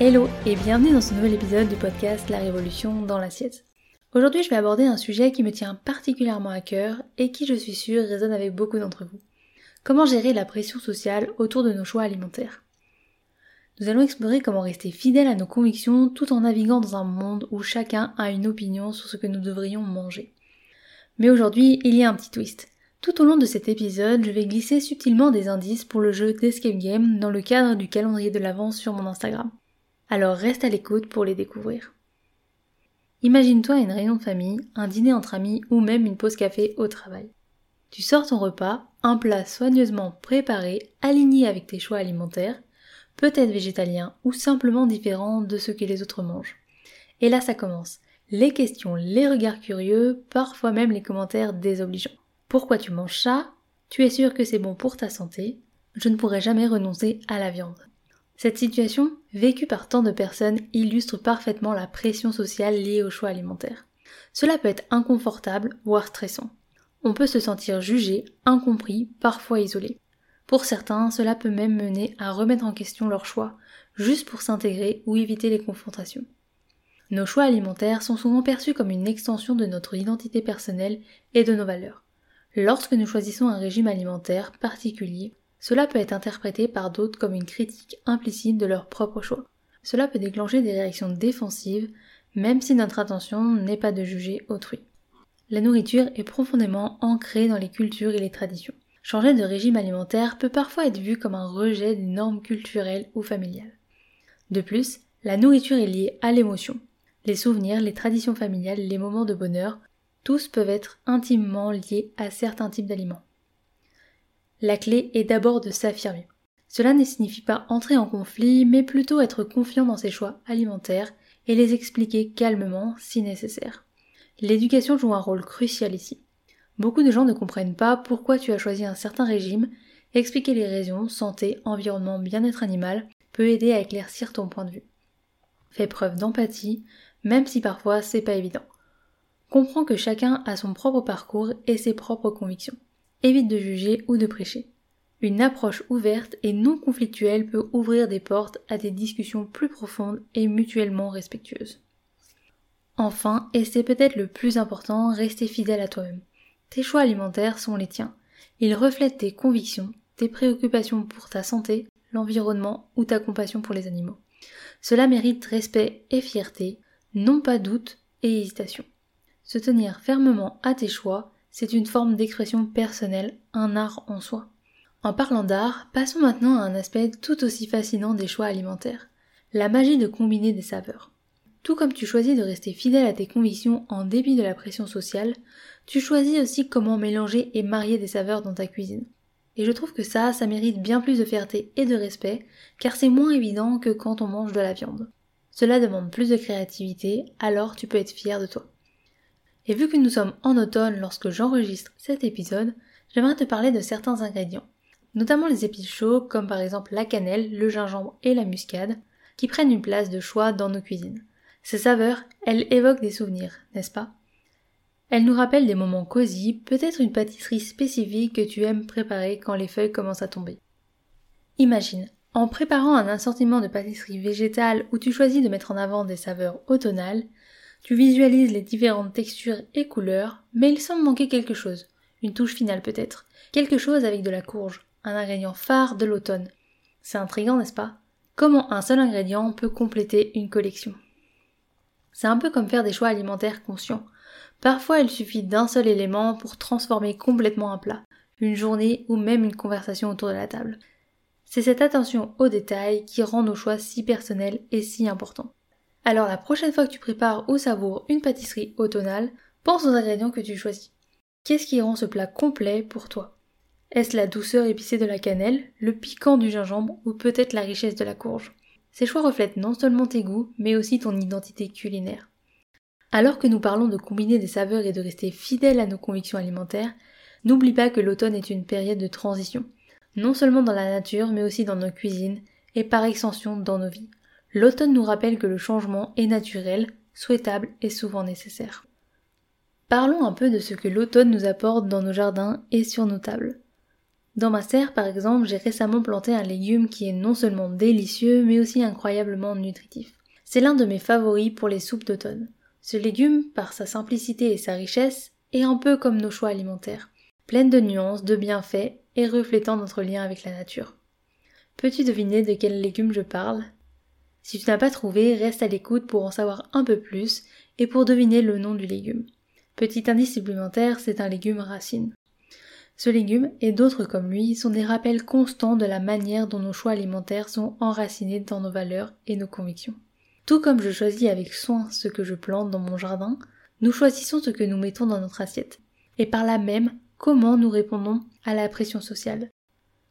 Hello et bienvenue dans ce nouvel épisode du podcast La Révolution dans l'assiette. Aujourd'hui je vais aborder un sujet qui me tient particulièrement à cœur et qui je suis sûre résonne avec beaucoup d'entre vous. Comment gérer la pression sociale autour de nos choix alimentaires? Nous allons explorer comment rester fidèle à nos convictions tout en naviguant dans un monde où chacun a une opinion sur ce que nous devrions manger. Mais aujourd'hui il y a un petit twist. Tout au long de cet épisode, je vais glisser subtilement des indices pour le jeu d'Escape Game dans le cadre du calendrier de l'avance sur mon Instagram alors reste à l'écoute pour les découvrir. Imagine-toi une réunion de famille, un dîner entre amis ou même une pause café au travail. Tu sors ton repas, un plat soigneusement préparé, aligné avec tes choix alimentaires, peut-être végétalien ou simplement différent de ce que les autres mangent. Et là ça commence. Les questions, les regards curieux, parfois même les commentaires désobligeants. Pourquoi tu manges ça? Tu es sûr que c'est bon pour ta santé? Je ne pourrai jamais renoncer à la viande. Cette situation, vécue par tant de personnes, illustre parfaitement la pression sociale liée au choix alimentaire. Cela peut être inconfortable, voire stressant. On peut se sentir jugé, incompris, parfois isolé. Pour certains, cela peut même mener à remettre en question leur choix, juste pour s'intégrer ou éviter les confrontations. Nos choix alimentaires sont souvent perçus comme une extension de notre identité personnelle et de nos valeurs. Lorsque nous choisissons un régime alimentaire particulier, cela peut être interprété par d'autres comme une critique implicite de leur propre choix. Cela peut déclencher des réactions défensives, même si notre intention n'est pas de juger autrui. La nourriture est profondément ancrée dans les cultures et les traditions. Changer de régime alimentaire peut parfois être vu comme un rejet des normes culturelles ou familiales. De plus, la nourriture est liée à l'émotion. Les souvenirs, les traditions familiales, les moments de bonheur, tous peuvent être intimement liés à certains types d'aliments la clé est d'abord de s'affirmer. Cela ne signifie pas entrer en conflit, mais plutôt être confiant dans ses choix alimentaires et les expliquer calmement si nécessaire. L'éducation joue un rôle crucial ici. Beaucoup de gens ne comprennent pas pourquoi tu as choisi un certain régime, expliquer les raisons, santé, environnement, bien-être animal, peut aider à éclaircir ton point de vue. Fais preuve d'empathie, même si parfois c'est pas évident. Comprends que chacun a son propre parcours et ses propres convictions. Évite de juger ou de prêcher. Une approche ouverte et non conflictuelle peut ouvrir des portes à des discussions plus profondes et mutuellement respectueuses. Enfin, et c'est peut-être le plus important, rester fidèle à toi-même. Tes choix alimentaires sont les tiens. Ils reflètent tes convictions, tes préoccupations pour ta santé, l'environnement ou ta compassion pour les animaux. Cela mérite respect et fierté, non pas doute et hésitation. Se tenir fermement à tes choix, c'est une forme d'expression personnelle, un art en soi. En parlant d'art, passons maintenant à un aspect tout aussi fascinant des choix alimentaires, la magie de combiner des saveurs. Tout comme tu choisis de rester fidèle à tes convictions en dépit de la pression sociale, tu choisis aussi comment mélanger et marier des saveurs dans ta cuisine. Et je trouve que ça, ça mérite bien plus de fierté et de respect, car c'est moins évident que quand on mange de la viande. Cela demande plus de créativité, alors tu peux être fier de toi. Et vu que nous sommes en automne lorsque j'enregistre cet épisode, j'aimerais te parler de certains ingrédients, notamment les épices chaudes comme par exemple la cannelle, le gingembre et la muscade, qui prennent une place de choix dans nos cuisines. Ces saveurs, elles évoquent des souvenirs, n'est-ce pas? Elles nous rappellent des moments cosy, peut-être une pâtisserie spécifique que tu aimes préparer quand les feuilles commencent à tomber. Imagine, en préparant un assortiment de pâtisserie végétale où tu choisis de mettre en avant des saveurs automnales, tu visualises les différentes textures et couleurs, mais il semble manquer quelque chose. Une touche finale peut-être. Quelque chose avec de la courge. Un ingrédient phare de l'automne. C'est intriguant, n'est-ce pas? Comment un seul ingrédient peut compléter une collection? C'est un peu comme faire des choix alimentaires conscients. Parfois il suffit d'un seul élément pour transformer complètement un plat, une journée ou même une conversation autour de la table. C'est cette attention aux détails qui rend nos choix si personnels et si importants. Alors la prochaine fois que tu prépares ou savoures une pâtisserie automnale, pense aux ingrédients que tu choisis. Qu'est-ce qui rend ce plat complet pour toi? Est-ce la douceur épicée de la cannelle, le piquant du gingembre ou peut-être la richesse de la courge? Ces choix reflètent non seulement tes goûts, mais aussi ton identité culinaire. Alors que nous parlons de combiner des saveurs et de rester fidèles à nos convictions alimentaires, n'oublie pas que l'automne est une période de transition, non seulement dans la nature mais aussi dans nos cuisines et par extension dans nos vies. L'automne nous rappelle que le changement est naturel, souhaitable et souvent nécessaire. Parlons un peu de ce que l'automne nous apporte dans nos jardins et sur nos tables. Dans ma serre, par exemple, j'ai récemment planté un légume qui est non seulement délicieux, mais aussi incroyablement nutritif. C'est l'un de mes favoris pour les soupes d'automne. Ce légume, par sa simplicité et sa richesse, est un peu comme nos choix alimentaires, pleine de nuances, de bienfaits et reflétant notre lien avec la nature. Peux-tu deviner de quel légume je parle? Si tu n'as pas trouvé, reste à l'écoute pour en savoir un peu plus et pour deviner le nom du légume. Petit indice supplémentaire, c'est un légume racine. Ce légume et d'autres comme lui sont des rappels constants de la manière dont nos choix alimentaires sont enracinés dans nos valeurs et nos convictions. Tout comme je choisis avec soin ce que je plante dans mon jardin, nous choisissons ce que nous mettons dans notre assiette. Et par là même, comment nous répondons à la pression sociale?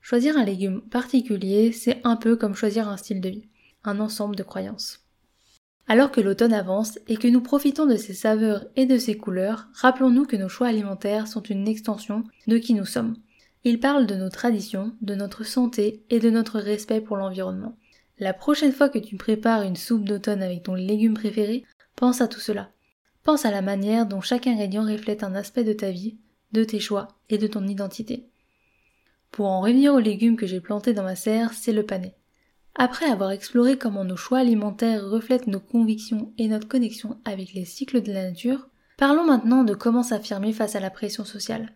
Choisir un légume particulier, c'est un peu comme choisir un style de vie, un ensemble de croyances. Alors que l'automne avance et que nous profitons de ses saveurs et de ses couleurs, rappelons-nous que nos choix alimentaires sont une extension de qui nous sommes. Ils parlent de nos traditions, de notre santé et de notre respect pour l'environnement. La prochaine fois que tu prépares une soupe d'automne avec ton légume préféré, pense à tout cela. Pense à la manière dont chaque ingrédient reflète un aspect de ta vie, de tes choix et de ton identité. Pour en revenir aux légumes que j'ai plantés dans ma serre, c'est le panais. Après avoir exploré comment nos choix alimentaires reflètent nos convictions et notre connexion avec les cycles de la nature, parlons maintenant de comment s'affirmer face à la pression sociale.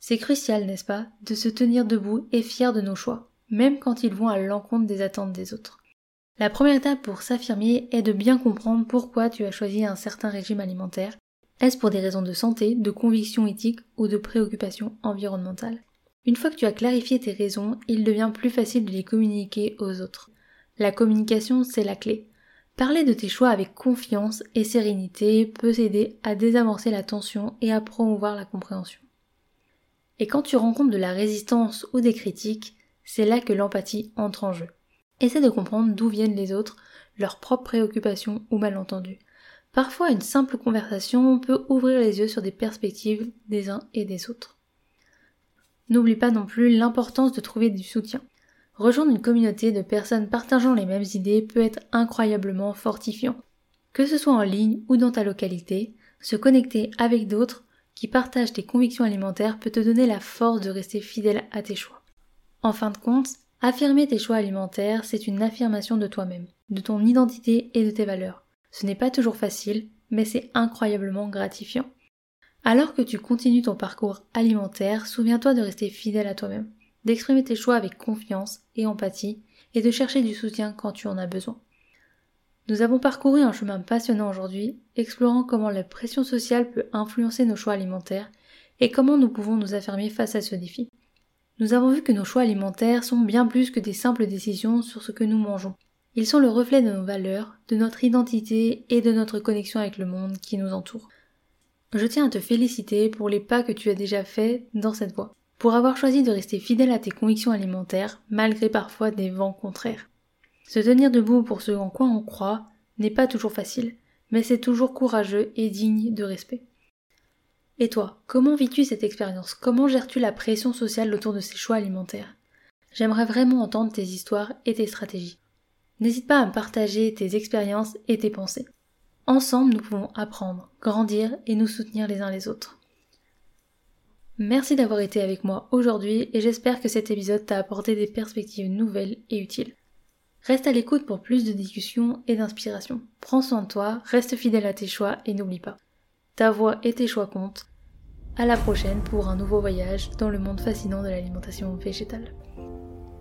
C'est crucial, n'est-ce pas, de se tenir debout et fier de nos choix, même quand ils vont à l'encontre des attentes des autres. La première étape pour s'affirmer est de bien comprendre pourquoi tu as choisi un certain régime alimentaire. Est-ce pour des raisons de santé, de conviction éthique ou de préoccupation environnementale? Une fois que tu as clarifié tes raisons, il devient plus facile de les communiquer aux autres. La communication, c'est la clé. Parler de tes choix avec confiance et sérénité peut t'aider à désamorcer la tension et à promouvoir la compréhension. Et quand tu rencontres de la résistance ou des critiques, c'est là que l'empathie entre en jeu. Essaie de comprendre d'où viennent les autres, leurs propres préoccupations ou malentendus. Parfois, une simple conversation peut ouvrir les yeux sur des perspectives des uns et des autres. N'oublie pas non plus l'importance de trouver du soutien. Rejoindre une communauté de personnes partageant les mêmes idées peut être incroyablement fortifiant. Que ce soit en ligne ou dans ta localité, se connecter avec d'autres qui partagent tes convictions alimentaires peut te donner la force de rester fidèle à tes choix. En fin de compte, affirmer tes choix alimentaires, c'est une affirmation de toi-même, de ton identité et de tes valeurs. Ce n'est pas toujours facile, mais c'est incroyablement gratifiant. Alors que tu continues ton parcours alimentaire, souviens-toi de rester fidèle à toi-même, d'exprimer tes choix avec confiance et empathie, et de chercher du soutien quand tu en as besoin. Nous avons parcouru un chemin passionnant aujourd'hui, explorant comment la pression sociale peut influencer nos choix alimentaires et comment nous pouvons nous affirmer face à ce défi. Nous avons vu que nos choix alimentaires sont bien plus que des simples décisions sur ce que nous mangeons. Ils sont le reflet de nos valeurs, de notre identité et de notre connexion avec le monde qui nous entoure. Je tiens à te féliciter pour les pas que tu as déjà faits dans cette voie, pour avoir choisi de rester fidèle à tes convictions alimentaires malgré parfois des vents contraires. Se tenir debout pour ce en quoi on croit n'est pas toujours facile, mais c'est toujours courageux et digne de respect. Et toi, comment vis-tu cette expérience? Comment gères-tu la pression sociale autour de ces choix alimentaires? J'aimerais vraiment entendre tes histoires et tes stratégies. N'hésite pas à me partager tes expériences et tes pensées. Ensemble, nous pouvons apprendre, grandir et nous soutenir les uns les autres. Merci d'avoir été avec moi aujourd'hui et j'espère que cet épisode t'a apporté des perspectives nouvelles et utiles. Reste à l'écoute pour plus de discussions et d'inspiration. Prends soin de toi, reste fidèle à tes choix et n'oublie pas. Ta voix et tes choix comptent. À la prochaine pour un nouveau voyage dans le monde fascinant de l'alimentation végétale.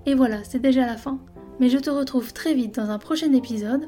Et voilà, c'est déjà la fin. Mais je te retrouve très vite dans un prochain épisode